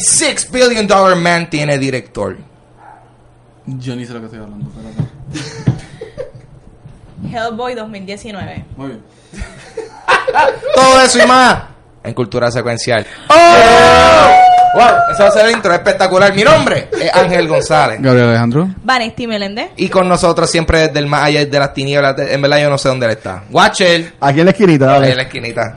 El Six Billion Dollar Man tiene director. Yo ni sé lo que estoy hablando. Hellboy 2019. Muy bien. Todo eso y más en Cultura Secuencial. ¡Oh! ¡Wow! Eso va a ser el intro espectacular. Mi nombre es Ángel González. Gabriel Alejandro. Vanesti Meléndez. Y con nosotros siempre desde el más allá de las tinieblas. En verdad yo no sé dónde él está. Watcher. Aquí en la esquinita, Ahí en dale. la esquinita.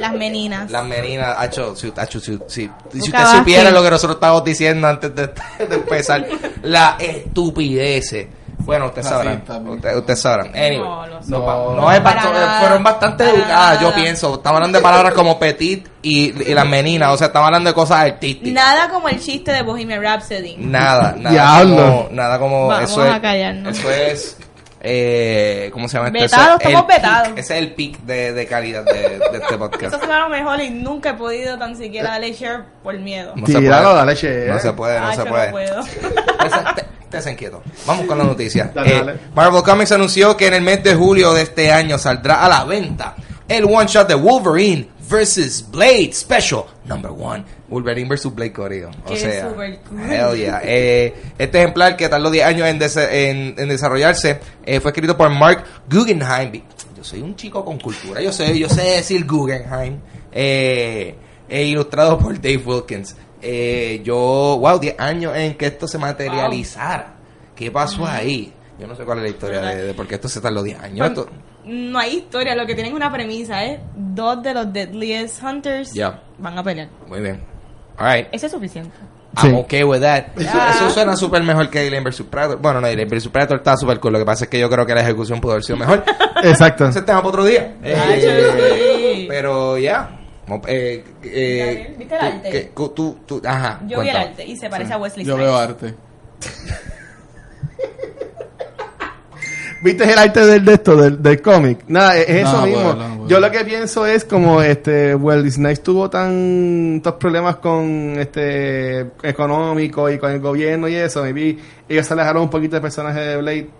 Las meninas. Las meninas, hacho, si, hacho, si, si- si usted supiera lo que nosotros estábamos diciendo antes de, de empezar, la estupidez. Bueno, ustedes Ah, bien. Ustedes, ustedes sabrán. Anyway. No. No, No, no es bast- fueron bastante educadas, yo pienso. Estamos hablando de palabras como petit y, y las meninas, o sea, estamos hablando de cosas artísticas. Nada como el chiste de Bohemian Rhapsody. Nada, nada como, nada como Vamos eso a es, callarnos. Eso es eh, ¿cómo se llama esto? Vetados, Ese es el estamos peak- vetados. Ese es el peak de, de calidad de, de este podcast. Eso suena lo mejor y nunca he podido tan siquiera darle share por miedo. No se Tíralo, puede. dale, che. No se puede, no Ah, se yo puede. puedo. Estés inquieto. Vamos con la noticia. Dale, Eh, dale. Marvel Comics anunció que en el mes de julio de este año saldrá a la venta el one shot de Wolverine vs. Blade Special Number One. Wolverine vs. Blade Coreo. O sea, super cool. hell yeah. Eh, este ejemplar que tardó 10 años en, en- en desarrollarse eh, fue escrito por Mark Guggenheim. Yo soy un chico con cultura. Yo sé, yo sé decir Guggenheim. Eh, e ilustrado por Dave Wilkins. Eh, yo, wow, 10 años en que esto se materializara. ¿Qué pasó ahí? Yo no sé cuál es la historia de, de por qué esto se tardó 10 años. Esto- No hay historia, lo que tienen es una premisa, ¿eh? Dos de los Deadliest Hunters Ya. van a pelear. muy bien. Alright. Eso es suficiente. Sí. I'm okay with that. Eso, Ya. eso suena súper mejor que Alien vs. Predator. Bueno, no, Alien vs. Predator está súper cool. Lo que pasa es que yo creo que la ejecución pudo haber sido mejor. Exacto. Ese tema para otro día. Ay, sí. Pero ya. Mo- Eh, eh, ¿viste el tú- arte? que- tú- tú- ajá. Yo vi el arte y se parece a Wesley Yo Snipes. veo arte. ¿Viste el arte del, de esto, del, del cómic? Nada, es, es eso mismo. bueno, no, bueno. Yo lo que pienso es como este Well Snipes tuvo tantos problemas con este económico y con el gobierno y eso, maybe ellos se alejaron un poquito del personaje de Blade.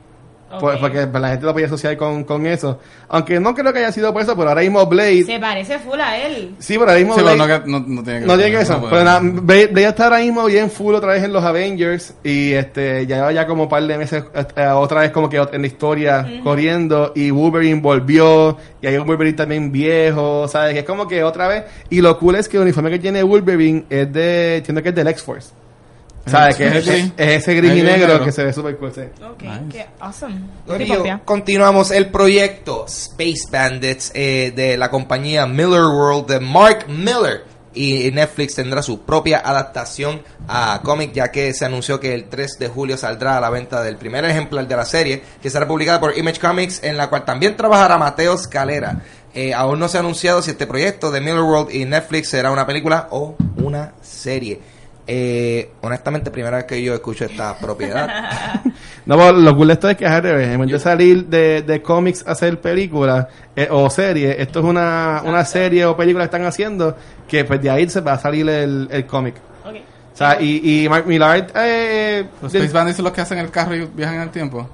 Por- porque la gente lo podía asociar con, con eso. Aunque no creo que haya sido por eso, pero ahora mismo Blade. Se parece full a él. Sí, pero ahora mismo Sí, pero Blade. no, que- no, no tiene que No tiene que eso. no pero nada, Blade, Blade está ahora mismo bien full otra vez en los Avengers. Y este ya lleva ya como un par de meses eh, otra vez como que en la historia corriendo. Y Wolverine volvió. Y hay un Wolverine también viejo. ¿Sabes? Que es como que otra vez. Y lo cool es que el uniforme que tiene Wolverine es de. Entiendo que es del X-Force. ¿Sabes? Que es, es- es ese gris y negro, negro. que se ve súper cool. sí. Ok, Nice. qué awesome. Continuamos el proyecto Space Bandits eh, de la compañía Miller World de Mark Miller. Y Netflix tendrá su propia adaptación a cómic, ya que se anunció que el 3 de julio saldrá a la venta del primer ejemplar de la serie, que será publicada por Image Comics, en la cual también trabajará Mateo Scalera. Eh, aún no se ha anunciado si este proyecto de Miller World y Netflix será una película o una serie. Eh, honestamente, primera vez que yo escucho esta propiedad. No, pero lo cool de esto es que es al revés. En vez de salir de, de cómics a hacer películas eh, o series, esto es una, una serie o película que están haciendo que pues de ahí se va a salir el, el cómic. Ok. O sea, y, y Mark Millard... Eh, Los Space Bandits son los que hacen el carro y viajan en el tiempo.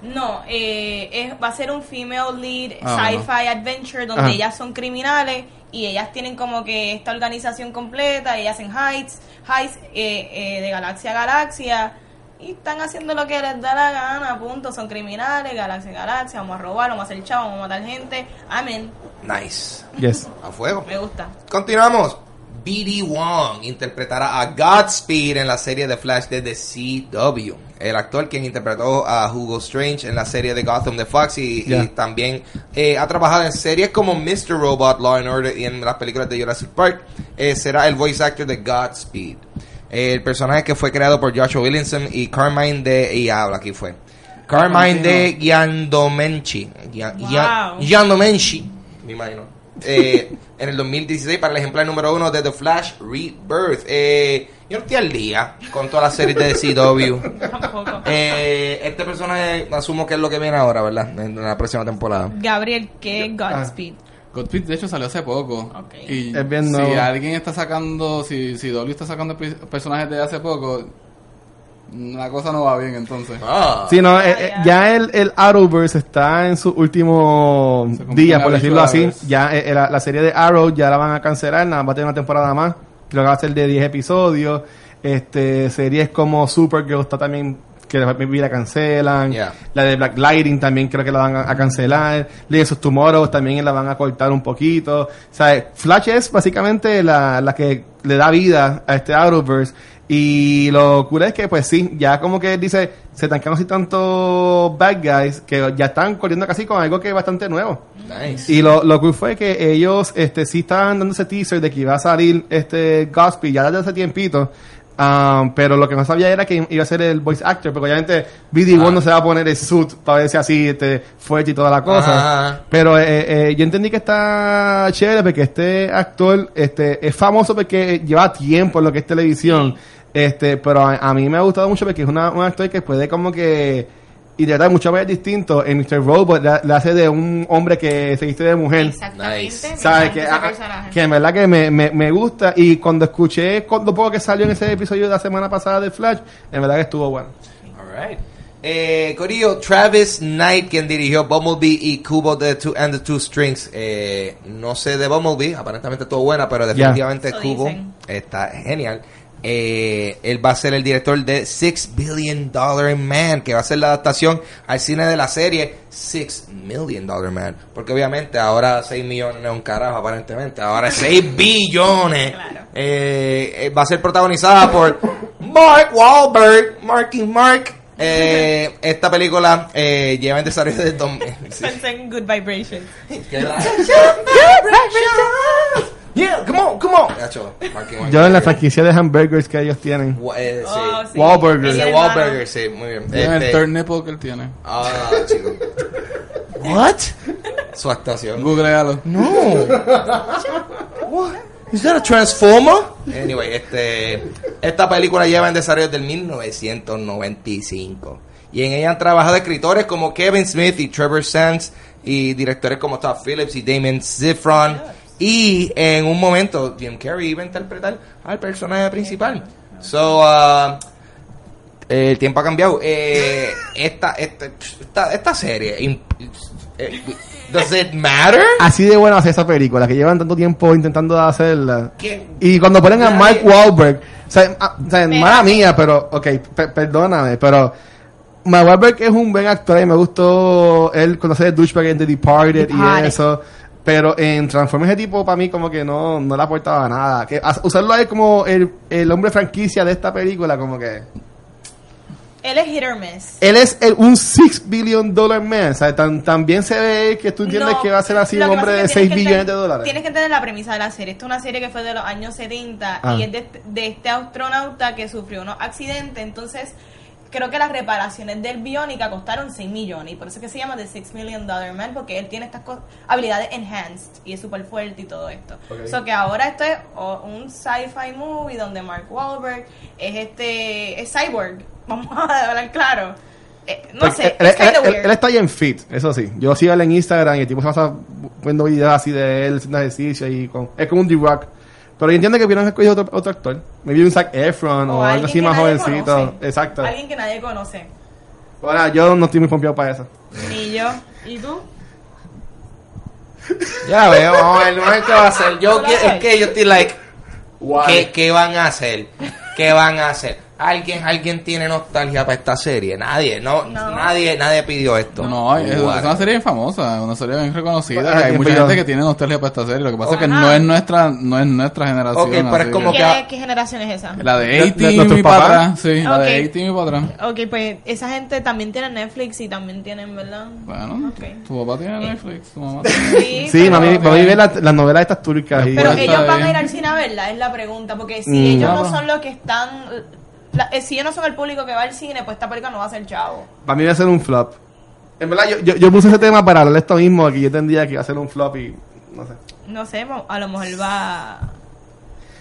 No, eh, es- va a ser un female lead Ah, sci-fi adventure donde Ajá. ellas son criminales y ellas tienen como que esta organización completa, ellas hacen heights, heights eh, eh, de galaxia a galaxia y están haciendo lo que les da la gana, punto, son criminales, galaxia a galaxia, vamos a robar, vamos a hacer chavo, vamos a matar gente, amén, nice. Yes. A fuego. me gusta. Continuamos. B.D. Wong interpretará a Godspeed en la serie de Flash de The CW. El actor quien interpretó a Hugo Strange en la serie de Gotham de Fox y, también eh, ha trabajado en series como Mr. Robot, Law and Order y en las películas de Jurassic Park. eh, será el voice actor de Godspeed. Eh, el personaje que fue creado por Joshua Williamson y Carmine de... Y habla, aquí fue. Carmine de Giandomenchi. Gian- Gian- Wow. Giandomenchi, me imagino. Eh, en el 2016 para el ejemplar número uno de The Flash Rebirth. Eh, yo no estoy al día con todas las series de CW. Eh, este personaje asumo que es lo que viene ahora, ¿verdad? En la próxima temporada. Gabriel, ¿qué es Godspeed? Godspeed, de hecho, salió hace poco. Ok. Y Es bien si nuevo. alguien está sacando, si, si Dolly está sacando pe- personajes de hace poco, la cosa no va bien entonces. Ah. Sí, no, Ya, eh, eh, ya. ya el, el Arrowverse está en su último día, por decirlo así. Ya eh, eh, la, la serie de Arrow ya la van a cancelar, nada, va a tener una temporada más. creo que va a ser de 10 episodios. Este, series como Supergirl está también que la cancelan. Yeah. La de Black Lightning también creo que la van a, a cancelar. Legends of Tomorrow también la van a cortar un poquito. O sea, Flash es básicamente la, la que le da vida a este Arrowverse. Y lo cool es que, pues sí, ya como que dice, se tancaron así tantos bad guys que ya están corriendo casi con algo que es bastante nuevo. Nice. Y lo, lo cool fue que ellos este sí estaban dando ese teaser de que iba a salir este Gospel ya desde hace tiempito. Um, pero lo que no sabía era que iba a ser el voice actor, porque obviamente BD Ah. no se va a poner el suit para verse así este, fuerte y toda la cosa. Ajá. Pero eh, eh, yo entendí que está chévere porque este actor este, es famoso porque lleva tiempo en lo que es televisión. Este, pero a, a mí me ha gustado mucho porque es una, un actor que puede como que interpretar muchas veces distinto. En Mr. Robot le, le hace de un hombre que se viste de mujer. Exactamente. Que, ah, personaje. que en verdad que me, me, me gusta. Y cuando escuché, cuando poco que salió en ese episodio de la semana pasada de Flash, en verdad que estuvo bueno. Alright. Eh, Corillo, Travis Knight, quien dirigió Bumblebee y Kubo the two, and the Two Strings. Eh, no sé de Bumblebee, aparentemente estuvo buena, pero definitivamente Kubo dicen. está genial. Eh, él va a ser el director de Six Billion Dollar Man, que va a ser la adaptación al cine de la serie Six Million Dollar Man. Porque obviamente ahora 6 millones es un carajo, aparentemente. Ahora es 6 billones. Claro. Eh, eh, va a ser protagonizada por Mark Wahlberg, Marky Mark. Eh, esta película eh, lleva en desarrollo desde 2000. sí. Pensé en Good Vibrations. Yeah, come on, come on. Mark. Yo en la franquicia de hamburgers que ellos tienen. Wa- eh, sí. Oh, sí. Es sí, muy bien. Tiene Este- el turn nipple que él tiene. Ah, chico. What? Su actuación. Googlealo. No. What? Is that a transformer? Anyway, este, esta película lleva en desarrollo desde el 1995. Y en ella han trabajado escritores como Kevin Smith y Trevor Sands y directores como Todd Phillips y Damon Zifron. Y en un momento Jim Carrey iba a interpretar al personaje principal. So, uh, el tiempo ha cambiado. Eh, esta, esta, esta, esta serie, eh, ¿does it matter? Así de buena hacer esa película, que llevan tanto tiempo intentando hacerla. ¿Qué? Y cuando ponen a Nadie- Mark Wahlberg, o sea, ah, o sea, Pero- mala mía, pero, ok, pe- perdóname, pero Mark Wahlberg es un buen actor y me gustó él hace de douchebag en The Departed, Departed. y eso. Pero en Transformers ese tipo para mí como que no, no le aportaba nada. Que usarlo a él como el, el hombre franquicia de esta película, como que... Él es hit or miss. Él es el- un 6 billion dollar man, o sea, tan, también se ve que tú entiendes No, que va a ser así un hombre de es que 6 tienes que billones de dólares. Tienes que entender la premisa de la serie. Esta es una serie que fue de los años 70 Ah. y es de, de este astronauta que sufrió unos accidentes. Entonces, creo que las reparaciones del biónica costaron 6 millones y por eso es que se llama The 6 Million Dollar Man porque él tiene estas habilidades enhanced y es súper fuerte y todo esto. Ok. So que ahora esto es un sci-fi movie donde Mark Wahlberg es este es cyborg. Vamos a hablar claro. Eh, no Porque sé, él, kinda él- él- weird. él está bien fit, eso sí. Yo sigo él en Instagram y el tipo se pasa viendo videos así de él haciendo ejercicio y con, es como un D-Rock. Pero yo entiendo que hubieran escogido otro, otro actor. Maybe un Zac Efron o, algo así que más jovencito. conoce. Exacto. Alguien que nadie conoce. Ahora, yo no estoy muy confiado para eso. Ni yo. ¿Y tú? Ya veo, vamos a ver, a ver qué va a hacer. Yo, ¿Tú la que- es que yo estoy like, ¿qué, ¿qué van a hacer? ¿Qué van a hacer? ¿Alguien, alguien tiene nostalgia para esta serie? Nadie, no, No. nadie, nadie pidió esto. No, es, una serie bien famosa, una serie bien reconocida. Que hay ¿quién mucha pidió? gente que tiene nostalgia para esta serie. Lo que pasa es que Ajá. no es nuestra, no es nuestra generación. Ok, pero es así como que- que- ¿Qué, ¿Qué generación es esa? La de ¿De- de 18 nuestros y para atrás. Sí, la de. 18 y para atrás. Ok, pues esa gente también tiene Netflix y también tienen, ¿verdad? Bueno, Ok. tu papá tiene Netflix, tu mamá Sí, Sí, pero, mami, mami ve la- las novelas estas turcas y pero Está ellos van a ir al cine a verla, es la pregunta. Porque si Mm. ellos no son los que están. La- eh, si ellos no son el público que va al cine, pues esta película no va a ser chavo. para mí va a ser un flop. En verdad, yo, yo, yo puse ese tema para hablar de esto mismo, que yo entendía que iba a ser un flop y no sé. No sé, a lo mejor va.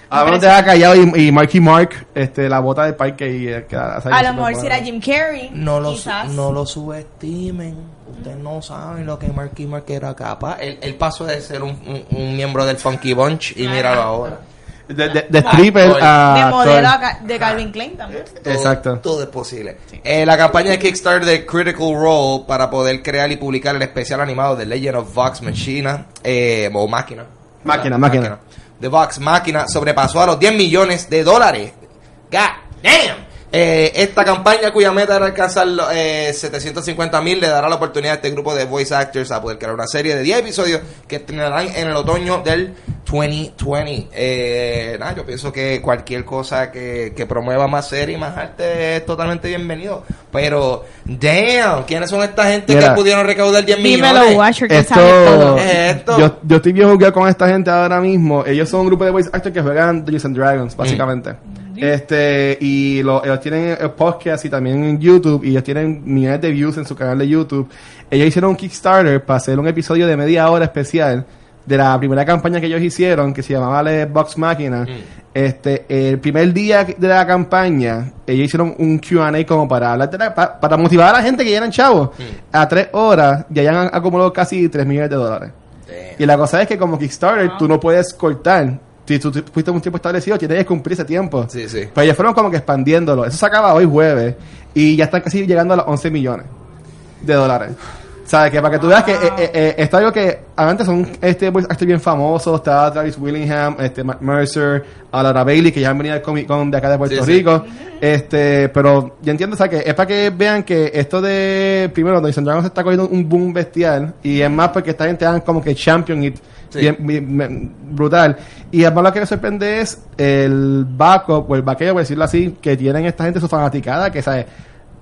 Ahora no te ha callado y, y Marky Mark, este, la bota de parque y eh, que A lo mejor si era Jim Carrey. No lo, su- quizás. no lo subestimen. Ustedes no saben lo que Marky Mark era capaz. Él, él pasó de ser un, un- un miembro del Funky Bunch y míralo ahora. De, de, de stripper Actor. a de modelo a de Calvin Klein también. Todo- Exacto. Todo es posible. Eh, la campaña de Kickstarter de Critical Role para poder crear y publicar el especial animado de Legend of Vox Machina, eh, o Máquina. Máquina, máquina. de Vox Máquina sobrepasó a los 10 millones de dólares. God damn. Eh, esta campaña cuya meta era alcanzar los, eh, 750 mil le dará la oportunidad a este grupo de voice actors a poder crear una serie de 10 episodios que estrenarán en el otoño del 2020. Eh, yo pienso que cualquier cosa que, que promueva más serie y más arte es totalmente bienvenido. Pero, damn, ¿quiénes son esta gente Mira. que pudieron recaudar 10 Dímelo, millones? Watcher, que Esto, sabe todo. Esto. Yo, yo estoy bien jugado con esta gente ahora mismo. Ellos son un grupo de voice actors que juegan Dungeons and Dragons, básicamente. Este, y lo- ellos tienen el podcast y también en YouTube, y ellos tienen millones de views en su canal de YouTube. Ellos hicieron un Kickstarter para hacer un episodio de media hora especial de la primera campaña que ellos hicieron, que se llamaba The Box Máquina. Este, el primer día de la campaña, ellos hicieron un Q&A como para hablar de la- pa- para motivar a la gente que ya eran chavos. A tres horas ya hayan acumulado casi 3 millones de dólares. Damn. Y la cosa es que como Kickstarter tú no puedes cortar. Si tú tú fuiste un tiempo establecido, tienes que cumplir ese tiempo. Sí, sí. Pero ellos fueron como que expandiéndolo. Eso se acaba hoy jueves. Y ya están casi llegando a los 11 millones de dólares. ¿Sabes? Que para que tú veas que eh, eh, eh, está algo que antes son este voice actors bien famosos. Está Travis Willingham, este Matt Mercer, a Laura Bailey, que ya han venido al Comic Con de acá de Puerto Sí, sí. Rico. Este, pero yo entiendo, ¿sabes? Que es para que vean que esto de primero, Dungeons Dragons está cogiendo un boom bestial. Y es más porque esta gente hagan como que champion it. Sí. bien- bien- bien brutal. Y además lo que me sorprende es el backup o el vaqueo, por decirlo así, que tienen esta gente su fanaticada, que sabe,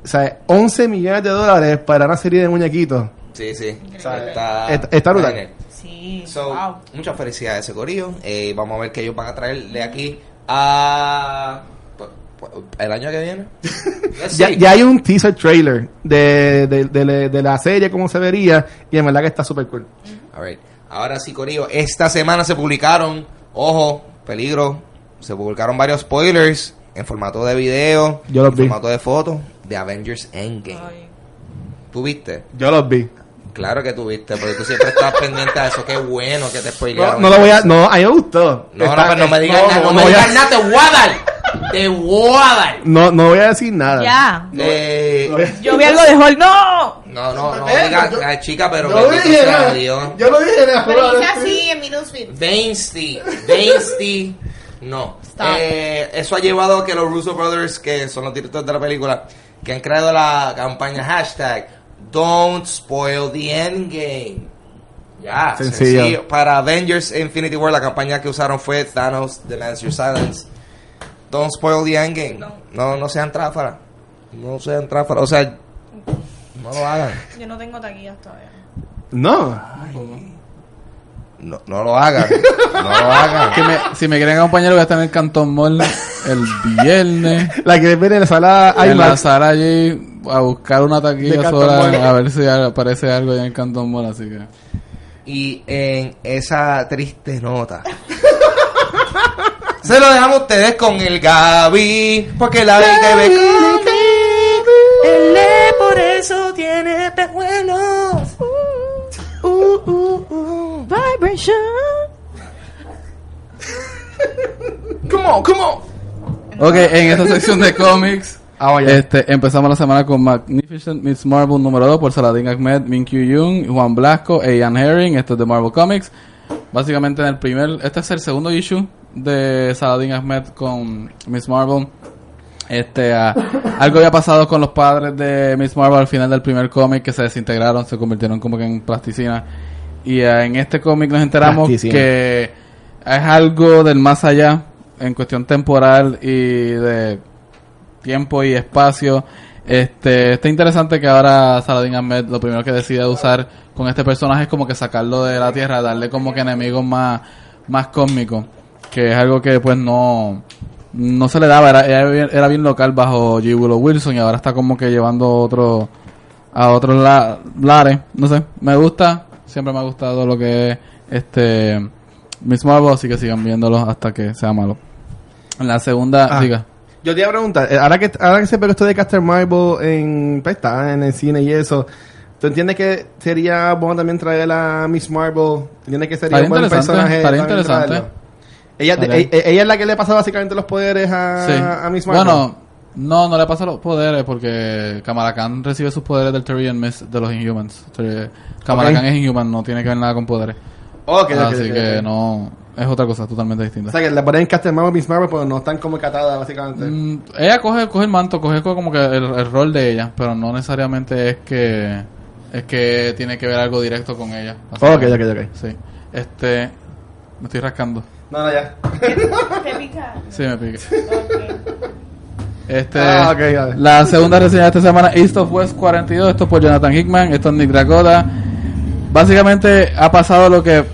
sabe 11 millones de dólares para una serie de muñequitos. Sí, sí. Está, Está- está brutal. Sí, So, wow. muchas felicidades a ese corillo. Eh, vamos a ver qué ellos van a traer de aquí a el año que viene. Ya, ya hay un teaser trailer de, de, de- de la serie, cómo se vería, y en verdad que está súper cool. Alright. Ahora sí, corillo. Esta semana se publicaron, ojo, peligro, se publicaron varios spoilers en formato de video, Yo los en vi. formato de foto de Avengers Endgame. Ay. ¿Tú viste? Yo los vi. Claro que tú viste, porque tú siempre estás pendiente de eso. Qué bueno que te No, spoilearon. no lo voy a, no, a mí me gustó. No, Está- no, pero no me digas nada, no, me a- digas nada, te voy a dar. Te voy a dar. No, no voy a decir nada. Ya. Eh, No Yo vi algo de Hulk. ¡No! no, no, no, Eh, diga, yo- ay, chica, pero Yo dije, sea nada. Dios. Yo lo dije, nada. Pero dice así en mi newsfeed. Dynasty, Dynasty, no. Eh, eso ha llevado a que los Russo Brothers, que son los directores de la película, que han creado la campaña hashtag Don't Spoil the Endgame. Ya, Sencillo. sencillo. Para Avengers Infinity War, la campaña que usaron fue Thanos Demands Your Silence. Don't spoil the endgame. No, no sean tráfalas. No sean tráfalas. O sea, no lo hagan. Yo no tengo taquillas todavía. No. No, no lo hagan. No lo hagan. Que me- si me quieren acompañar, voy a estar en el Cantón Mall el viernes. La que ven en la sala en la sala allí a buscar una taquilla sola a ver si aparece algo allá en el Cantón Mall, así que... Y en esa triste nota. Se lo dejamos a ustedes con el Gaby. Porque la que ve Él es por eso tiene uh. Vibration. Come on, come on. Ok, en esta sección de cómics, Ah, vaya. este, empezamos la semana con Magnificent Miss Marvel número 2 por Saladin Ahmed, Min Kyu Young, Juan Blasco e Ian Herring. Esto es de Marvel Comics. Básicamente en el primer, este es el segundo issue de Saladin Ahmed con Miss Marvel. Este, ah, algo había pasado con los padres de Miss Marvel al final del primer cómic que se desintegraron, se convirtieron como que en plasticina. Y ah, en este cómic nos enteramos que es algo del más allá en cuestión temporal y de tiempo y espacio. Este, está interesante que ahora Saladin Ahmed lo primero que decide usar con este personaje es como que sacarlo de la tierra, darle como que enemigos más, más cósmicos, que es algo que pues no, no se le daba, era, era, bien, era bien local bajo G. Willow Wilson y ahora está como que llevando otro, a otros la, lares, no sé, me gusta, siempre me ha gustado lo que es este Miss Marvel, así que sigan viéndolo hasta que sea malo. En la segunda, Ah. diga. Yo te iba a preguntar, eh, ahora que, ahora que se pegó esto de Caster Marvel en, pues, está en el cine y eso, ¿tú entiendes que sería bueno también traer a Miss Marvel? ¿Entiendes que sería un buen personaje? estaría interesante. Ella, ella es la que le pasa básicamente los poderes a, Sí. a Miss Marvel. Bueno, no, no le pasa los poderes porque Kamala Khan recibe sus poderes del Terrier Mist de los Inhumans. Kamala. Khan es Inhuman, no tiene que ver nada con poderes. Ok, ok, Así que no, es otra cosa totalmente O distinta. sea, que le ponen Captain Marvel, Miss Marvel, pero no están como catadas, básicamente. Mm, ella coge, coge el manto, coge co- como que el, el rol de ella, pero no necesariamente es que es que tiene que ver algo directo con ella. Ok, ok, ok. Sí. Este, me estoy rascando. No, no, ya. ¿Te pica? Sí, me pique. Ok. Este, Ah, vale. La segunda reseña de esta semana, East of West 42. Esto es por Jonathan Hickman. Esto es Nick Dakota. Básicamente ha pasado lo que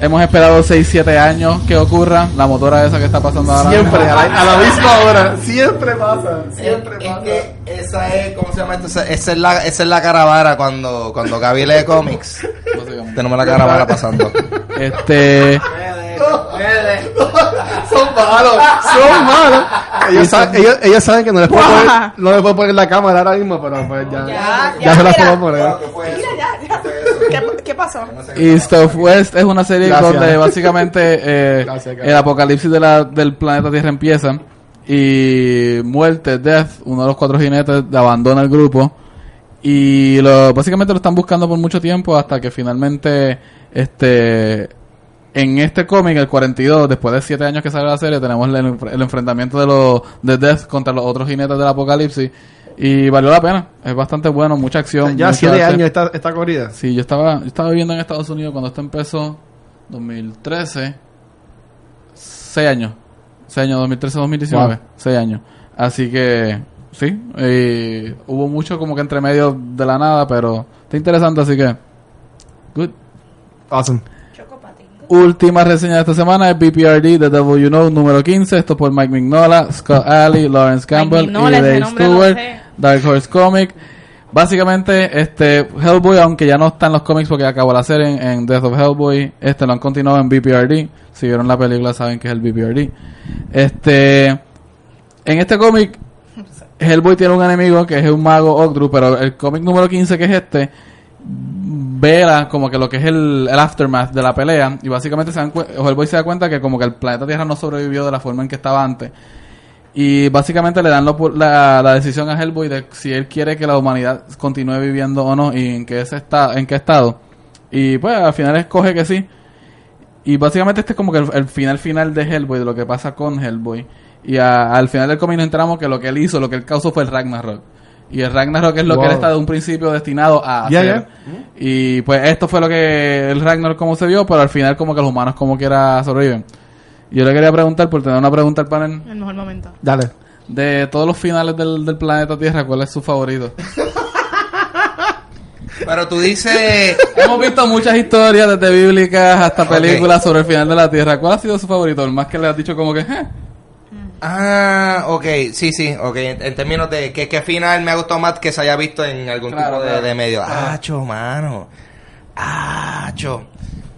hemos esperado 6-7 años que ocurra. La motora esa que está pasando ahora. Siempre, mismo. a la, a la misma hora. Siempre pasa. Siempre Es pasa. que esa es, ¿cómo se llama esto? Esa, es la, esa es la caravana cuando, cuando Gaby lee cómics. Tenemos la caravana pasando. Este, Son malos, son malos. Ellos, sa- ellos, ellos saben que no les, puedo poner, no les puedo poner la cámara ahora mismo, pero pues ya, Ya, ya, ya, se las puedo poner. Mira, ya, ya. ¿Qué, qué pasó? East of West es una serie Gracias. donde básicamente eh, Gracias, el apocalipsis de la, del planeta Tierra empieza y muerte, Death, uno de los cuatro jinetes, abandona el grupo y lo, básicamente lo están buscando por mucho tiempo hasta que finalmente este en este cómic, el 42, después de 7 años que sale la serie, tenemos el, el enfrentamiento de los de Death contra los otros jinetes del apocalipsis y valió la pena, es bastante bueno, mucha acción. Ya mucho siete arte. años esta, esta corrida. Sí, yo estaba, yo estaba viviendo en Estados Unidos cuando esto empezó, 2013, 6 años, 6 años, 2013, 2019, Wow. 6 años. Así que, sí, y hubo mucho como que entre medio de la nada, pero está interesante, así que, good. Awesome. Última reseña de esta semana es BPRD The Devil You Know número 15. Esto por Mike Mignola, Scott Alley, Lawrence Campbell Mignola, y Dave Stewart. Dark Horse Comic. Básicamente, este Hellboy, aunque ya no está en los cómics porque acabó la serie en, en Death of Hellboy, este lo han continuado en BPRD. Si vieron la película saben que es el BPRD. Este, en este cómic, Hellboy tiene un enemigo que es un mago Ogdru, pero el cómic número 15 que es este, vela como que lo que es el, aftermath de la pelea y básicamente se dan Hellboy se da cuenta que como que el planeta Tierra no sobrevivió de la forma en que estaba antes. Y básicamente le dan la, decisión a Hellboy de si él quiere que la humanidad continúe viviendo o no y en qué está en qué estado. Y pues al final escoge que sí. Y básicamente este es como que el, final final de Hellboy de lo que pasa con Hellboy. Y al final del cómic nos enteramos que lo que él hizo lo que él causó fue el Ragnarok y el Ragnarok es lo que él está de un principio destinado a hacer. Y pues esto fue lo que el Ragnarok como se vio, pero al final como que los humanos como quiera sobreviven. Y yo le quería preguntar, por tener una pregunta al panel, El mejor momento. Dale. de todos los finales del, del planeta Tierra, ¿cuál es su favorito? Pero tú dices... Hemos visto muchas historias, desde bíblicas hasta películas sobre el final de la Tierra. ¿Cuál ha sido su favorito? El más que le has dicho como que... "Eh". Ah, ok, sí, sí, ok. En, en términos de que, que final me ha gustado más que se haya visto en algún Claro, tipo de, claro. de medio. Ah, cho, mano. Ah, cho.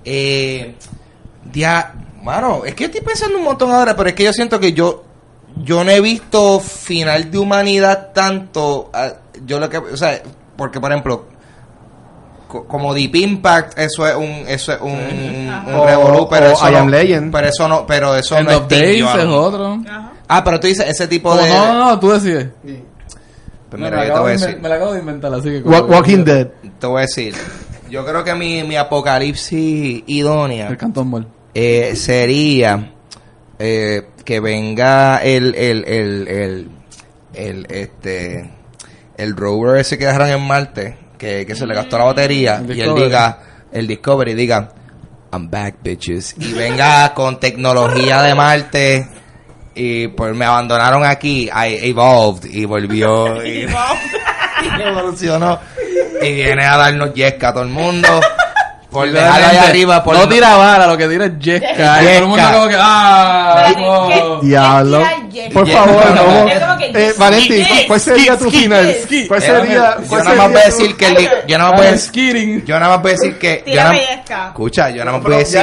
Eh, dia, mano, es que estoy pensando un montón ahora, pero es que yo siento que yo, yo no he visto final de humanidad tanto. ah, yo lo que, o sea, porque por ejemplo, como Deep Impact, eso es un, eso es un, un O- revolú, pero eso I no, Am Legend. pero eso no, pero eso End no of Days es otro. Ajá. Ah, pero tú dices ese tipo de. no, no, no, tú decides. Pues me, mira, la yo te acabo voy a de decir. me la acabo de inventar, así que... como Wa- que- Walking Dead. Te voy a decir. Yo creo que mi, mi apocalipsis idónea El Cantón Mall. eh, sería eh, que venga el, el, el, el, el, este, el rover ese que dejaron en Marte, que, que se le gastó la batería, El y él diga, el Discovery diga, I'm back, bitches. Y venga con tecnología de Marte. Y pues me abandonaron aquí, I evolved y volvió y, y evolucionó. Y viene a darnos yesca a todo el mundo. Por dejarlo ahí Realmente, arriba. Por no tira vara, lo que tira es Jessica. Y todo el mundo Yesca. como que... ¡Ah! Espérate, no. ¿qué- Diablo. Por favor, no, que- Eh, Valentín, ¿cuál- ¿cuál sería tu final? yo nada más voy a decir que el di- yo nada más voy a decir, Skidding. yo nada más voy a decir que yo nada- escucha yo nada más voy a decir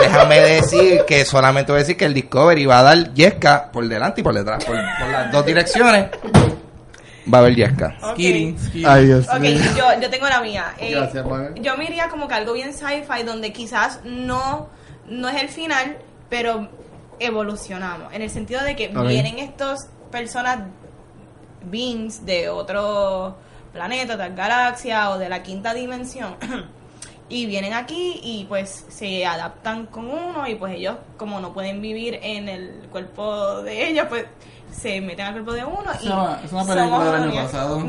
déjame decir que solamente voy a decir que el Discovery va a dar yesca por delante y por detrás por, por las dos direcciones va a haber yesca. Skidding. skidding. Ay, Dios Ok, mío. yo, yo tengo la mía. Eh, Gracias, Manuel. yo me iría como que algo bien sci-fi donde quizás no, no es el final, pero evolucionamos. En el sentido de que Ok. vienen estos personas beings de otro planeta, otra galaxia o de la quinta dimensión. y vienen aquí y pues se adaptan con uno y pues ellos como no pueden vivir en el cuerpo de ellos pues se meten al cuerpo de uno y Es una- es una película del año pasado.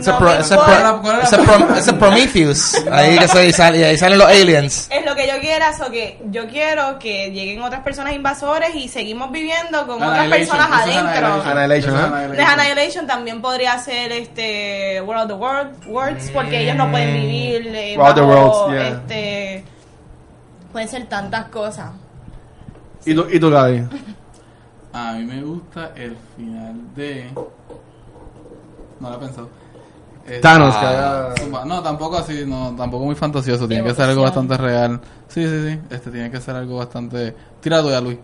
Ese Prometheus. Ahí que se sale, y ahí salen los aliens. es lo que yo quiera, so que yo quiero que lleguen otras personas invasores y seguimos viviendo con otras personas es adentro. Annihilation, es ¿eh? Annihilation. También podría ser este World of the World, Worlds porque ellos no pueden vivir eh, World of the bajo, Worlds, yeah. este pueden ser tantas cosas. ¿Y tú, y tú Gaby? A mí me gusta el final de. No lo he pensado. Thanos, Ah. que. No, tampoco así, no, tampoco muy fantasioso. Tiene que ser algo bastante real. Sí, sí, sí. Este tiene que ser algo bastante. Tirado ya, Luis.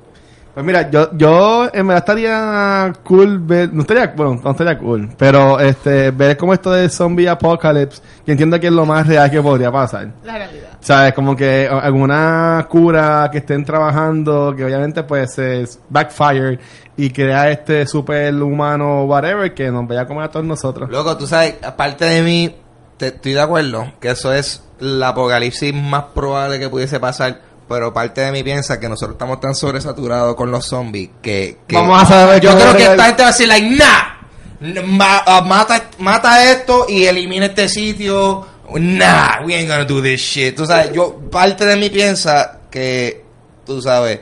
Pues mira, yo, yo en verdad estaría cool ver, no estaría, bueno, no estaría cool, pero este, ver como esto de zombie apocalypse, que entiendo que es lo más real que podría pasar. La realidad. ¿Sabes? Como que alguna cura que estén trabajando, que obviamente pues es backfire y crea este super humano whatever que nos vaya a comer a todos nosotros. Loco, tú sabes, aparte de mí, te, estoy de acuerdo que eso es la apocalipsis más probable que pudiese pasar. Pero parte de mí piensa que nosotros estamos tan sobresaturados con los zombies que, que- Vamos a saber yo creo que esta gente va a decir like nah ma- ah, mata mata esto y elimina este sitio. Nah we ain't gonna do this shit. Tú sabes yo parte de mí piensa que tú sabes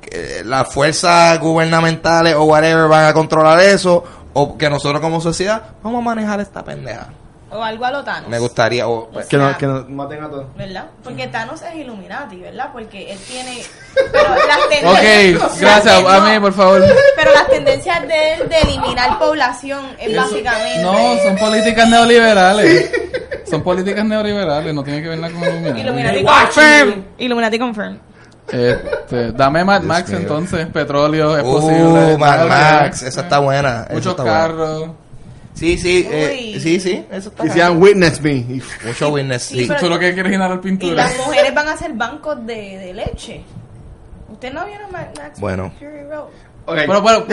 que las fuerzas gubernamentales o whatever van a controlar eso o que nosotros como sociedad vamos a manejar esta pendeja O algo a lo Thanos. me gustaría o, pues, Que, no, que nos maten a todos. ¿Verdad? Porque Thanos es Illuminati, ¿verdad? Porque él tiene... Pero las tendencias... Ok, gracias. No, A mí, por favor. Pero las tendencias de él de eliminar población es Eso- básicamente... No, son políticas neoliberales. Son políticas neoliberales, no tiene que ver nada con Illuminati. Illuminati confirm. Illuminati confirm. Este, dame Mad Max entonces, petróleo es Uh, posible. Mad. Max, esa está buena. Muchos buena. Sí, sí, eh, sí, sí, eso está Y sean witness me. Y- Mucho witness, Sí, sí. pero- Tú lo que quieres generar Y pintura. las mujeres van a ser bancos de, de leche. ¿Usted no vieron Mad Max Bueno. Fury Road? Ok. Pero, bueno,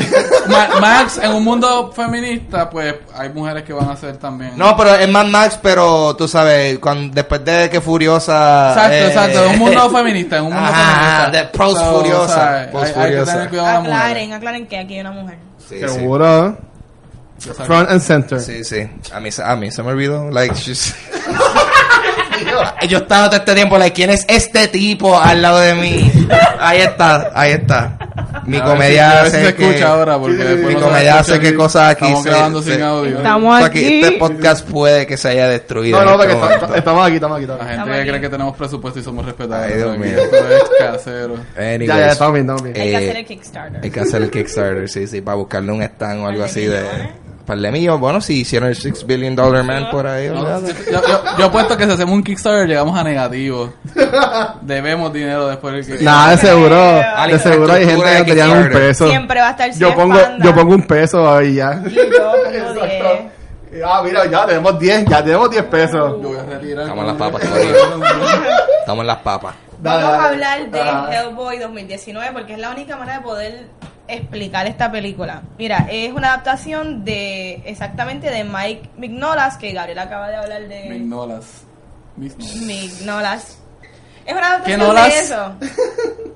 Ma- Max, en un mundo feminista, pues hay mujeres que van a ser también. No, pero es Mad Max, pero tú sabes, cuando, después de que Furiosa... Exacto, eh, exacto, en un mundo feminista, en un mundo Ajá, feminista. de So, Furiosa, o sea, hay, hay que Furiosa. tener cuidado. Aclaren, aclaren que aquí hay una mujer. Sí, sí. Seguro. Front and center. Sí, sí. A mí, se- a mí se me olvidó. Like, she's- Yo estaba todo este tiempo, like, ¿quién es este tipo al lado de mí? Ahí está, ahí está. Mi A comedia ver si hace se que- escucha ahora, porque Sí, después mi no se comedia hace que cosas aquí Estamos se- grabando se- sin audio. Estamos aquí, aquí. Este podcast puede que se haya destruido. No, no, este porque está- estamos aquí, estamos aquí. La Estamos aquí. gente Estamos que aquí. cree que tenemos presupuesto y somos respetables. Ay, Dios Aquí mío. Esto es casero. Anyways, Ya, ya, estamos bien, estamos bien. Hay que Eh, hacer el Kickstarter. Hay que hacer el Kickstarter, sí, sí, para buscarle un stand o algo así de... millones. Par de millones. Bueno, si hicieron el 6 billion dollar man por ahí, No, yo, yo, yo apuesto que si hacemos un Kickstarter llegamos a negativo. Debemos dinero después del Kickstarter. Nada, de seguro. De seguro hay gente que tenían un peso. Siempre va a estar Yo pongo, Panda. yo pongo un peso ahí ya. Y yo pongo 10. Ah, mira, ya tenemos 10, ya tenemos 10 pesos. Yo voy a retirar. Estamos en las papas. Estamos en las papas. Dale, Vamos a dale. hablar de. Hellboy 2019 porque es la única manera de poder explicar esta película. Mira, es una adaptación de exactamente de Mike Mignolas, que Gabriel acaba de hablar de Mignolas. Mignolas. Es una adaptación de eso.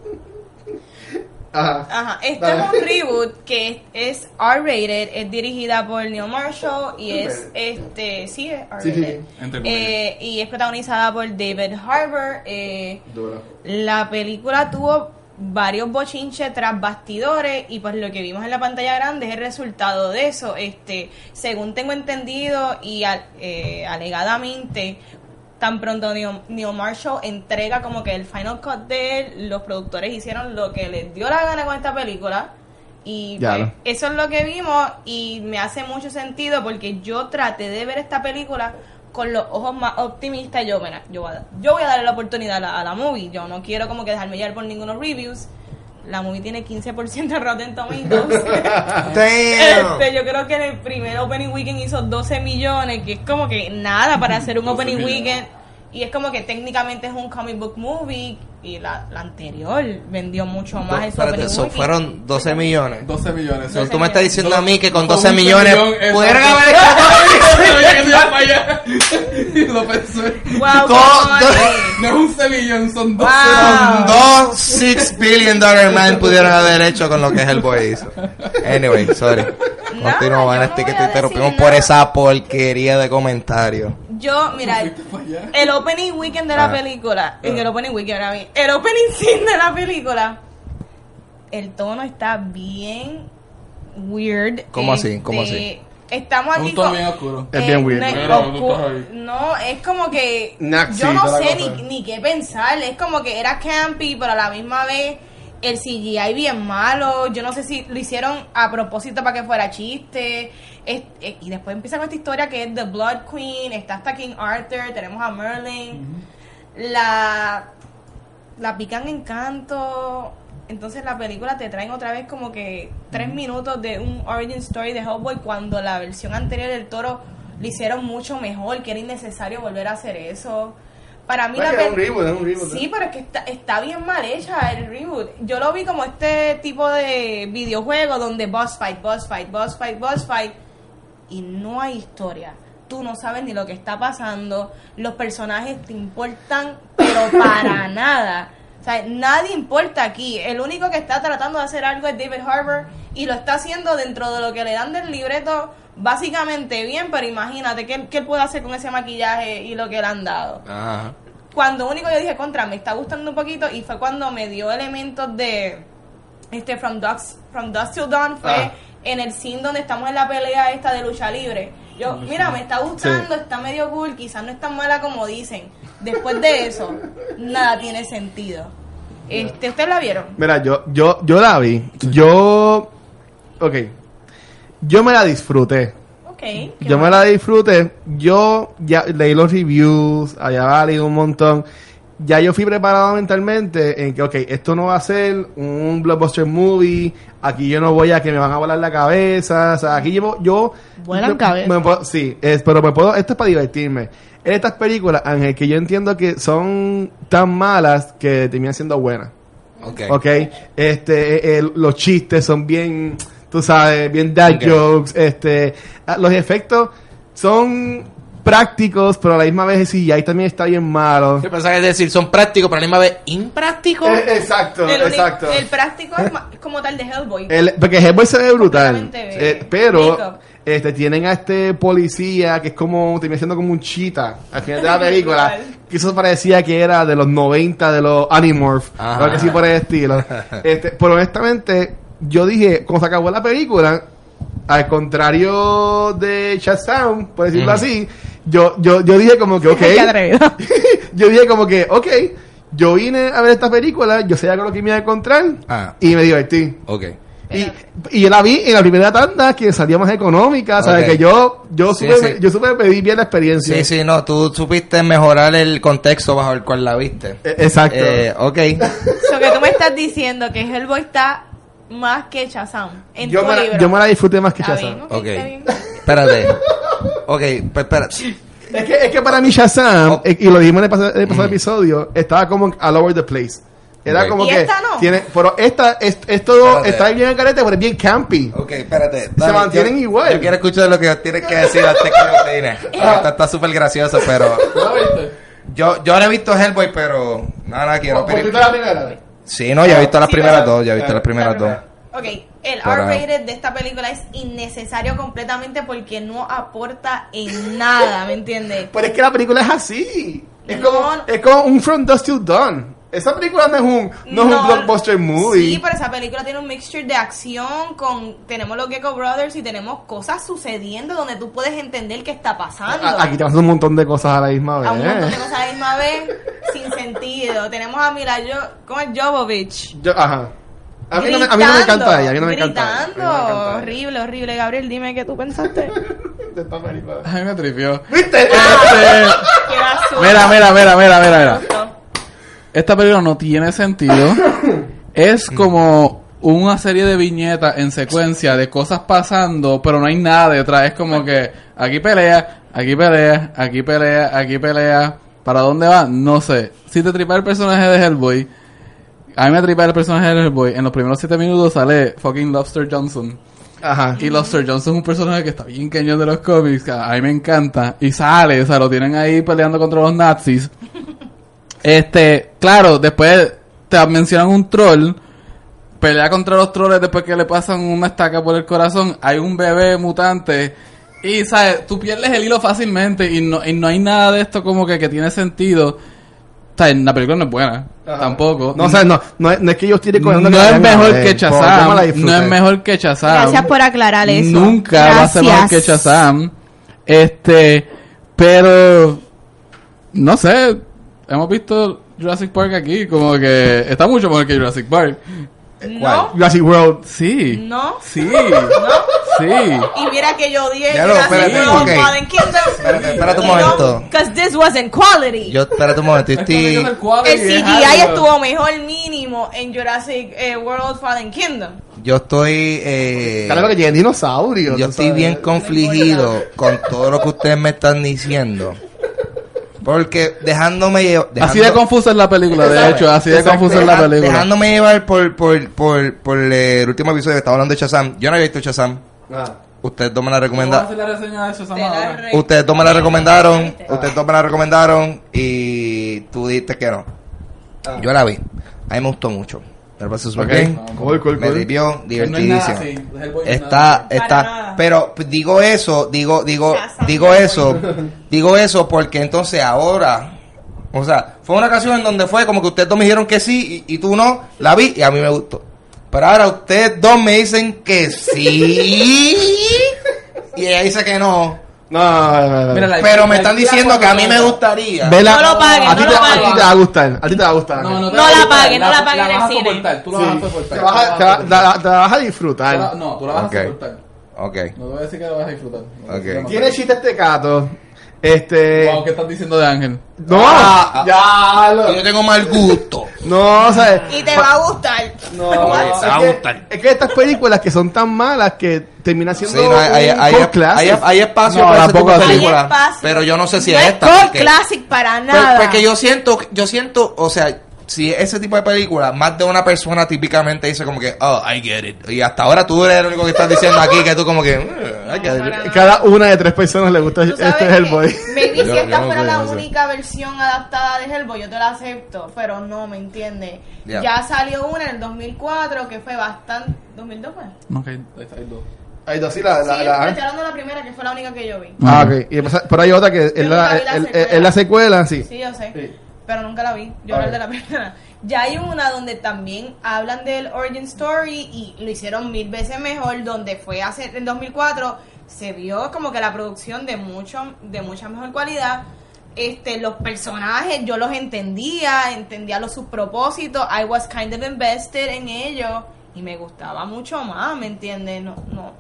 Ajá. Ajá, esto Dale. es un reboot que es R-rated, es dirigida por Neil Marshall y es este, sí, es R-rated. Sí, sí. Entre comillas. Eh, y es protagonizada por David Harbour. Eh, la película tuvo varios bochinches tras bastidores y pues lo que vimos en la pantalla grande es el resultado de eso. Este, según tengo entendido y eh, alegadamente, tan pronto Neil, Neil Marshall entrega como que el final cut de él, los productores hicieron lo que les dio la gana con esta película. Y pues, eso es lo que vimos y me hace mucho sentido porque yo traté de ver esta película con los ojos más optimistas. Yo, mira, yo, voy a, yo voy a darle la oportunidad a la, a la movie. Yo no quiero como que dejarme llevar por ningunos reviews. La movie tiene 15% de Rotten Tomatoes. Damn. Este, yo creo que en el primer opening weekend hizo 12 millones, que es como que nada para hacer un 12 opening millones. weekend. Y es como que técnicamente es un comic book movie. Y la, la anterior vendió mucho más en su Espérate, eso fueron 12 millones. 12 millones. So, Doce tú me estás diciendo a mí que con Con 12 un millones pudieron haber. Y lo pensé. Wow. No es 11 millones, son 12 Wow. Dos Six Billion Dollar Man pudieron haber hecho con lo que Hellboy hizo. Anyway, sorry. Nada, Van no este que te interrumpimos decir por nada. esa porquería de comentario. Yo, mira, el opening weekend de la Ah. película, en el opening weekend ahora mismo, el opening scene de la película, el tono está bien weird. ¿Cómo así? Este, ¿Cómo así? Estamos Es aquí un tono con- bien oscuro. Es bien weird. No, es no, como que yo no sé ni, ni qué pensar. Es como que era campy, pero a la misma vez el CGI bien malo. Yo no sé si lo hicieron a propósito para que fuera chiste. Es- eh, y después empieza con esta historia que es The Blood Queen. Está hasta King Arthur. Tenemos a Merlin. La la pican en canto. Entonces la película te traen otra vez como que tres minutos de un origin story de Hellboy cuando la versión anterior del toro lo hicieron mucho mejor, que era innecesario volver a hacer eso. Para mí la es un reboot, un reboot. Sí, pero es que está, está bien mal hecha el reboot. Yo lo vi como este tipo de videojuego donde boss fight, boss fight, boss fight, boss fight y no hay historia. Tú no sabes ni lo que está pasando, los personajes te importan, pero para nada. O sea, nadie importa aquí. El único que está tratando de hacer algo es David Harbour y lo está haciendo dentro de lo que le dan del libreto básicamente bien, pero imagínate qué, qué él puede hacer con ese maquillaje y lo que le han dado Ajá. cuando único yo dije contra me está gustando un poquito y fue cuando me dio elementos de este From Dusk From Dusk Till Dawn fue Ah. en el scene donde estamos en la pelea esta de lucha libre yo mira me está gustando está medio cool quizás no es tan mala como dicen después de eso nada tiene sentido este ustedes la vieron Mira, yo, yo, yo la vi. Yo. Ok. Yo me la disfruté. ok qué Yo me la disfruté. Yo ya leí los reviews, allá leí un montón. Ya yo fui preparado mentalmente en que, ok, esto no va a ser un blockbuster movie. Aquí yo no voy a que me van a volar la cabeza. O sea, aquí yo. yo Vuelan cabeza. me puedo- sí, es, pero me puedo. Esto es para divertirme. En estas películas, Ángel, que yo entiendo que son tan malas que terminan siendo buenas. Ok. Ok, este, eh, eh, los chistes son bien, tú sabes, bien dad Ok. jokes, este, ah, los efectos son prácticos, pero a la misma vez sí, ahí también está bien malo. Pensaba que es decir, son prácticos, pero a la misma vez imprácticos. Eh, exacto, el, exacto. el práctico es, ma- es como tal de Hellboy El- porque Hellboy se ve brutal, eh, pero este, tienen a este policía que es como, termina siendo como un chita al final de la película, que eso parecía que era de los 90 de los Animorph, Ajá. algo así por el estilo. este, pero honestamente, yo dije, cuando se acabó la película, al contrario de Shazam, por decirlo así, yo, yo, yo dije como que, ok, yo dije como que, ok, yo vine a ver esta película, yo sabía con lo que me iba a encontrar, Ah. y me divertí. Ok. Y, y yo la vi en la primera tanda que salía más económica, ¿sabes? Que yo, yo Sí, supe, sí. yo supe pedir bien la experiencia. Sí, sí, no, tú supiste mejorar el contexto bajo el cual la viste. Eh, Exacto. Eh, ok. So que tú me estás diciendo que Hellboy está más que Shazam en yo, tu me la, libro. yo me la disfruté más que Está Shazam. bien, ok, Ok. está bien. Espérate. Ok, pues espérate. Es que, es que para mí Shazam, Oh. eh, y lo dijimos en el pasado, en el pasado episodio, estaba como all over the place. Era Ok. como ¿Y que esta no? tiene, pero esta es, es todo, Espérate. está bien en carete, pero es bien campy. Ok, espérate. Se mantienen yo- igual. Yo quiero escuchar lo que tienes que decir antes que yo. Esto está súper gracioso, pero... ¿No viste? Yo, yo no he visto Hellboy, pero... Nada, quiero... ¿Por qué la primera? Sí, no, ya he visto las Sí, primeras pero- dos, ya he visto las primeras dos. Ok, el Pero- R-rated de esta película es innecesario completamente porque no aporta en nada, ¿me entiendes? Pero es que la película es así. Es No, como, es como un From Dust Till Dawn. Esa película no es un, no, es un blockbuster movie. Sí, pero esa película tiene un mixture de acción con... Tenemos los Gecko Brothers y tenemos cosas sucediendo donde tú puedes entender qué está pasando. A- Aquí te pasan un montón de cosas a la misma vez. a un montón de cosas a la misma vez sin sentido. Tenemos a Mila jo ¿cómo es Jovovich? Yo- ajá. A mí, no me, a mí no me encanta ella, a mí no me encanta ella. No me encanta horrible, horrible. Gabriel, dime qué tú pensaste. De esta película. A mí me tripió. ¿Viste? Este, Qué basura. mira, mira, mira, mira, mira, mira. Esta película no tiene sentido. Es como una serie de viñetas en secuencia de cosas pasando, pero no hay nada detrás. Es como que aquí pelea, aquí pelea, aquí pelea, aquí pelea. ¿Para dónde va? No sé. Si te tripa el personaje de Hellboy, a mí me tripa el personaje de Hellboy. En los primeros 7 minutos sale fucking Lobster Johnson. Ajá. Y Lobster Johnson es un personaje que está bien cañón de los cómics, a mí me encanta. Y sale, o sea, lo tienen ahí peleando contra los nazis. Este, claro, después te mencionan un troll, pelea contra los trolls después que le pasan una estaca por el corazón, hay un bebé mutante y, ¿sabes? Tú pierdes el hilo fácilmente y no, y no hay nada de esto como que, que tiene sentido. O sea, la película no es buena, Ajá. tampoco. No, o sea, no, no, es, no es que yo estoy No cogiendo es la mejor que eh, la no es mejor que Shazam. Gracias por aclarar eso. Nunca va a ser mejor que. Shazam. Este, pero no sé, hemos visto Jurassic Park aquí, como que está mucho mejor que Jurassic Park. No, Jurassic World. Sí. no. Sí. Sí. Y mira que yo odié Ya Jurassic espérate, World, ok. Fallen Kingdom. Espérate, espérate un momento. Because this wasn't quality. Yo, espérate un momento, estoy... el CGI estuvo mejor mínimo en Jurassic eh, World Fallen Kingdom. Yo estoy... Eh, Claro que tienen dinosaurios. yo estoy sabes. bien confligido con todo lo que ustedes me están diciendo. Porque dejándome llevar... Así de confusa es la película, de hecho, así de confusa es la película. Dejándome llevar por, por, por, por el último episodio que estaba hablando de Shazam. Yo no había visto Shazam. Ah. Ustedes dos me la recomendaron. hacer la reseña de Shazam Te la ahora. re- Ustedes dos me la recomendaron. Ustedes dos me la recomendaron. Y tú dijiste que no. Ah. Yo la vi. A mí me gustó mucho. Bien. Cool, cool, Me cool. divió, divertidísimo. no es Está, nada está, nada. pero digo eso, digo, digo, digo eso, digo eso porque entonces ahora, o sea, fue una ocasión en donde fue como que ustedes dos me dijeron que sí y, y tú no, la vi y a mí me gustó. Pero ahora ustedes dos me dicen que sí y ella dice que no. No, no, no, no. Mira, la- Pero me la- están la- diciendo que a mí me gustaría. Vela- No lo paguen, a ti no te, lo a ti paguen. te va a gustar. A ti te va a gustar. No, no, te No va a la gustar, paguen, no la paguen en vas el a cine. soportar, tú la Sí. vas a soportar. Te vas a- te va- te la- te la vas a disfrutar. No, tú la vas a soportar. Ok. No te voy a decir que la vas a disfrutar. Ok. Tiene chiste este gato. Este. Wow, ¿qué estás diciendo de Ángel? No, Ah, ya Yo tengo mal gusto. No, o sea. Y te va a gustar. No, Te va es a que, gustar. es que estas películas que son tan malas que terminan Sí, siendo no, hay, hay, un hay, cult hay, classic. hay espacio No, para ese tipo de películas. Pero yo no sé si no es es esta. porque- classic para Pues- nada. Porque yo siento, yo siento, o sea, si ese tipo de película, más de una persona típicamente dice como que, oh, I get it. Y hasta ahora tú eres el único que estás diciendo aquí que tú como que, "Mm, I get it. Cada una de tres personas le gusta este Hellboy. Maybe si esta fuera la única versión adaptada de Hellboy, yo te la acepto, pero no, ¿me entiendes? Ya. Ya salió una en el 2004 que fue bastante... ¿2002 fue? Ok, hay dos. Ay, no, sí, la, la, sí, la- estoy hablando de la primera, que fue la única que yo vi. Ah, ok. Y pero hay otra que es la, secuela. es la secuela, sí. Sí, yo sé. Sí. Pero nunca la vi. Yo hablé de la primera. Ya hay una donde también hablan del origin story y lo hicieron mil veces mejor, donde fue hace en 2004 se vio como que la producción de mucho de mucha mejor calidad. Este, los personajes yo los entendía, entendía los sus propósitos, I was kind of invested en ellos y me gustaba mucho más, ¿me entiendes? No, no,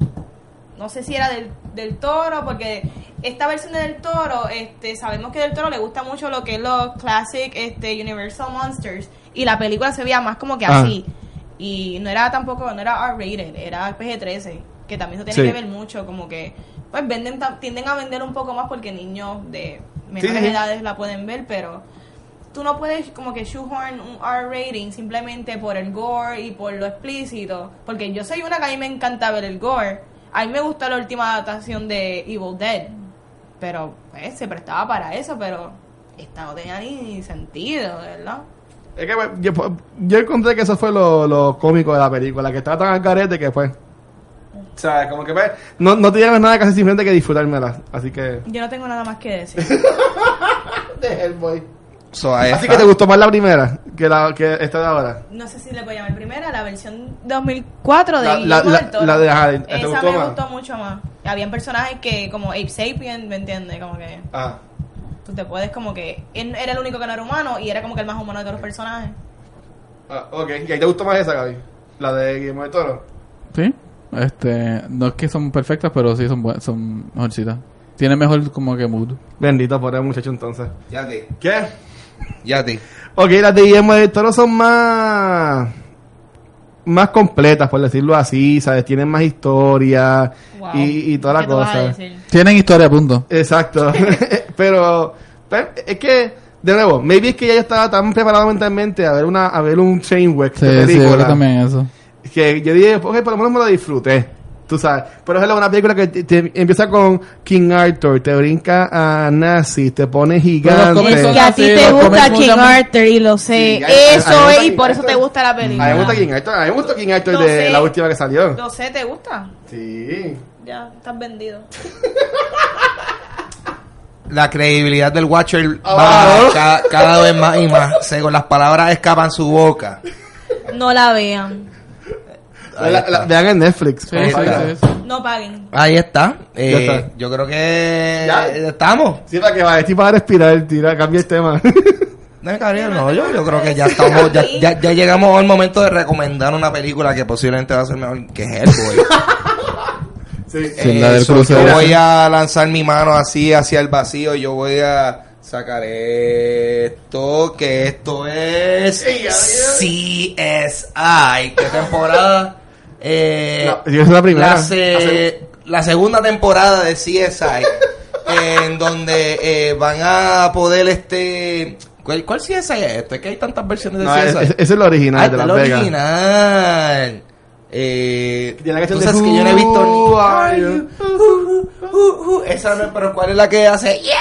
no sé si era del, del toro, porque esta versión de del toro, este, sabemos que del toro le gusta mucho lo que es los classic este, Universal Monsters, y la película se veía más como que Ah. así, y no era tampoco, no era R-rated, era PG-13, que también eso tiene Sí. que ver mucho, como que, pues venden, tienden a vender un poco más porque niños de menores sí. edades la pueden ver, pero tú no puedes como que shoehorn un R rating simplemente por el gore y por lo explícito. Porque yo soy una que a mí me encanta ver el gore. A mí me gustó la última adaptación de Evil Dead. Pero pues, se prestaba para eso, pero esta no tenía ni sentido, ¿verdad? Es que pues, yo, yo encontré que eso fue lo, lo cómico de la película, que estaba tan al carete que pues. O sea, como que pues, no, no teníamos nada que hacer simplemente que disfrutármela. Así que. Yo no tengo nada más que decir. De Hellboy. So, Así está. que te gustó más la primera que la que esta de ahora. No sé si le puedo llamar primera, la versión 2004 de La- Guillermo la- Toro. la de- ¿te Esa gustó me más? gustó mucho más. Habían personajes que, como Ape Sapien, ¿me entiendes? Como que Ah. tú te puedes como que... Él era el único que no era humano y era como que el más humano de todos los personajes. ah ok. ¿Y ahí te gustó más esa, Gaby? La de Guillermo del Toro. Sí, este, no es que son perfectas, pero sí son buenas, son mejorcitas. Tiene mejor como que mood. Bendito por el muchacho entonces. Ya. ¿Qué? Ya ti. Ok, las de Guillermo del Toro son más. más completas, por decirlo así, ¿sabes? Tienen más historia Wow. y, y toda la ¿Qué tú vas a cosa. Tienen historia, punto. Exacto. pero, pero es que, de nuevo, maybe es que ya yo estaba tan preparado mentalmente a ver una a ver un wreck Sí, de sí, yo película creo también eso. que yo dije, ok, por lo menos me lo disfruté. Tú sabes. Pero es una película que te- te empieza con King Arthur, te brinca a Nazi, te pone gigante. a así, ti te gusta King Arthur y lo sé. Sí, a- a- a Eso es, y por eso te gusta la A mí me película. gusta King Arthur, a mí me gusta King Arthur de sé. la última que salió. Lo sé, ¿te gusta? Sí. Ya, estás vendido. La credibilidad del Watcher Ah. baja ca- cada, vez más y más. Según las palabras escapan su boca. No la vean. La- la- vean en Netflix. Sí, Ahí sí, está. sí, sí. No paguen. Ahí está. Eh, está. Yo creo que Ya. estamos. Sí, para que vaya, estoy para respirar, tira, cambia el tema. No, Gabriel, no, yo, yo creo que ya estamos, ya, ya, ya llegamos al momento de recomendar una película que posiblemente va a ser mejor que Hellboy. sí. So. Yo voy a lanzar mi mano así hacia el vacío y yo voy a sacar esto, que esto es CSI. ¿Qué temporada? Eh, No, yo es la primera. La, se- la segunda temporada de CSI. en donde eh, van a poder este... ¿Cuál, cuál CSI es esto? Es que hay tantas versiones de No, CSI. es- es- ese es el original Ah, de este Las es el Vegas. original. Eh, la tú sabes de que yo no he visto ni... You? Uh, uh, uh, uh, esa no pero ¿cuál es la que hace? Yeah.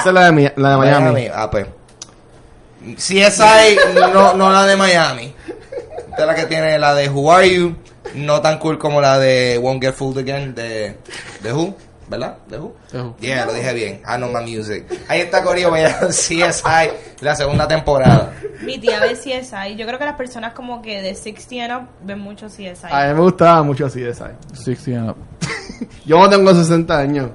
Esa es la de, Mi- la de Miami. Ah, pues. CSI, no, no la de Miami. Esta es la que tiene la de Who Are You. No tan cool como la de Won't Get Fooled Again de, de Who. ¿Verdad? ¿De Who? De Who. Yeah, lo dije bien. I know my music. Ahí está Corillo, vaya CSI, la segunda temporada. Mi tía ve CSI. Yo creo que las personas como que de 60 and up ven mucho CSI. A mí me gustaba mucho esa. 60 and up. Yo no tengo 60 años.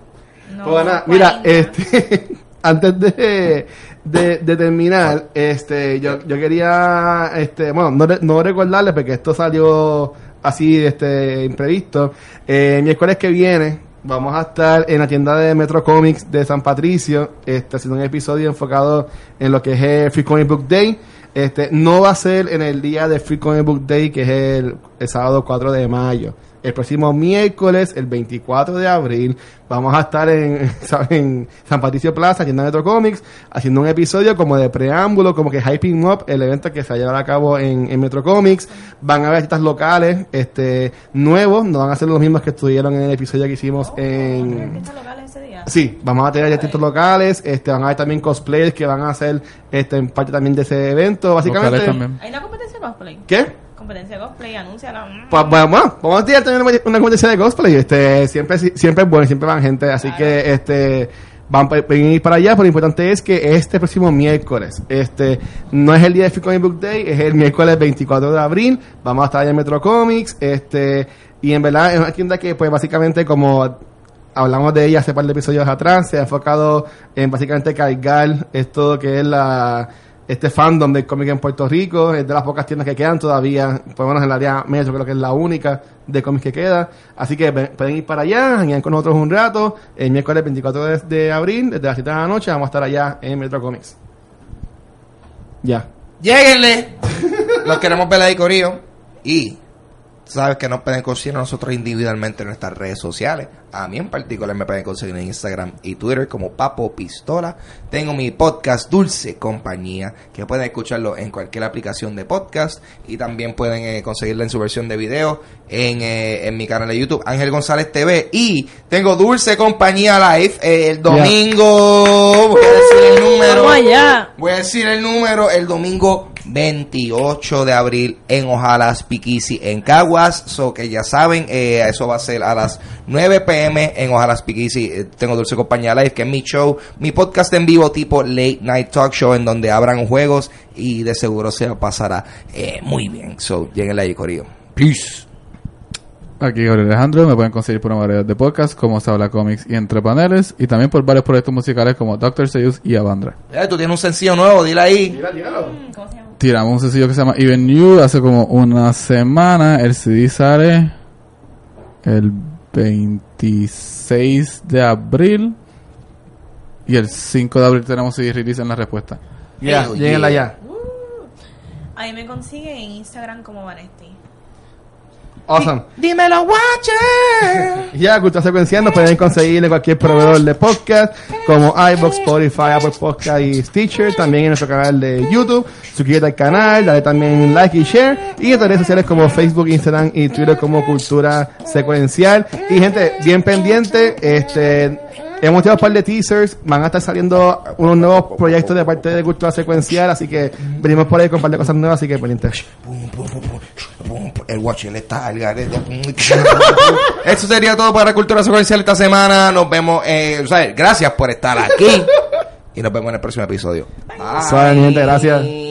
No, Pues mira, 40. este, antes de, de, de terminar, este, yo, yo quería, este, bueno, no, no recordarles porque esto salió así, este, imprevisto. Eh, miércoles que viene vamos a estar en la tienda de Metro Comics de San Patricio, este, haciendo un episodio enfocado en lo que es el Free Comic Book Day. Este, no va a ser en el día de Free Comic Book Day, que es el, el sábado 4 de mayo. El próximo miércoles, el 24 de abril, vamos a estar en, en San Patricio Plaza, tienda Metro Comics, haciendo un episodio como de preámbulo, como que hyping up el evento que se va a llevar a cabo en, en Metro Comics. Van a haber artistas locales, este, nuevos, no van a ser los mismos que estuvieron en el episodio que hicimos en, ¿Artistas locales ese día? Sí, vamos a tener artistas locales, este, van a haber también cosplayers que van a hacer este, en parte también de ese evento, básicamente. ¿Hay una competencia de cosplay? ¿Qué? Competencia de cosplay, anúnciala. Pues, bueno, bueno, vamos a tirar también una, una competencia de cosplay, este, siempre, siempre es bueno, siempre van gente, así Claro. que, este, van a ir para allá, pero lo importante es que este próximo miércoles, este, no es el día de Free Comic Book Day, es el miércoles 24 de abril, vamos a estar allá en Metro Comics, este, y en verdad es una tienda que, pues, básicamente como hablamos de ella hace par de episodios atrás, se ha enfocado en básicamente cargar esto que es la este fandom del cómic en Puerto Rico, es de las pocas tiendas que quedan todavía, por lo menos en el área metro creo que es la única de cómics que queda, así que ven- pueden ir para allá, vengan con nosotros un rato, el miércoles 24 de, de abril, desde las 7 de la noche, vamos a estar allá en Metro Comics. Ya. Lléguenle. Los queremos ver ahí, Corillo. Y sabes que nos pueden conseguir a nosotros individualmente en nuestras redes sociales. A mí en particular me pueden conseguir en Instagram y Twitter como Papo Pistola. Tengo mi podcast Dulce Compañía, que pueden escucharlo en cualquier aplicación de podcast. Y también pueden eh, conseguirla en su versión de video en, eh, en mi canal de YouTube, Ángel González TV. Y tengo Dulce Compañía Live eh, el domingo. Voy a decir el número. Vamos allá. Voy a decir el número el domingo 28 de abril en Ojalas Piquisi en Caguas. So que ya saben, eh, eso va a ser a las 9 pm en Ojalas Piquisi. Eh, tengo Dulce Compañía Live, que es mi show, mi podcast en vivo tipo Late Night Talk Show, en donde habrán juegos y de seguro se pasará eh, muy bien. So, lleguen ahí, Corillo. Peace. Aquí Gabriel Alejandro, me pueden conseguir por una variedad de podcasts como Se habla cómics y entre paneles y también por varios proyectos musicales como Doctor Seuss y Avandra. Eh, tú tienes un sencillo nuevo, dile ahí. Mm, ¿Cómo se llama? Tiramos un sencillo que se llama Even You hace como una semana. El CD sale el 26 de abril y el 5 de abril tenemos CD release en la respuesta. Ya, lléguenla yeah. ya. Ahí me consiguen en Instagram como Vanesti. Awesome. Dímelo, Watcher. Ya, Cultura Secuencial nos pueden conseguir en cualquier proveedor de podcast como iBox, Spotify, Apple Podcast y Stitcher. También en nuestro canal de YouTube. Suscríbete al canal, dale también like y share. Y en redes sociales como Facebook, Instagram y Twitter como Cultura Secuencial. Y gente, bien pendiente, este... Hemos tirado un par de teasers, van a estar saliendo unos nuevos proyectos de parte de Cultura Secuencial, así que venimos por ahí con un par de cosas nuevas, así que pum. El Watcher está al garete. Eso sería todo para Cultura Secuencial esta semana. Nos vemos, eh, o sea, gracias por estar aquí. Y nos vemos en el próximo episodio. Bye. Gente, gracias.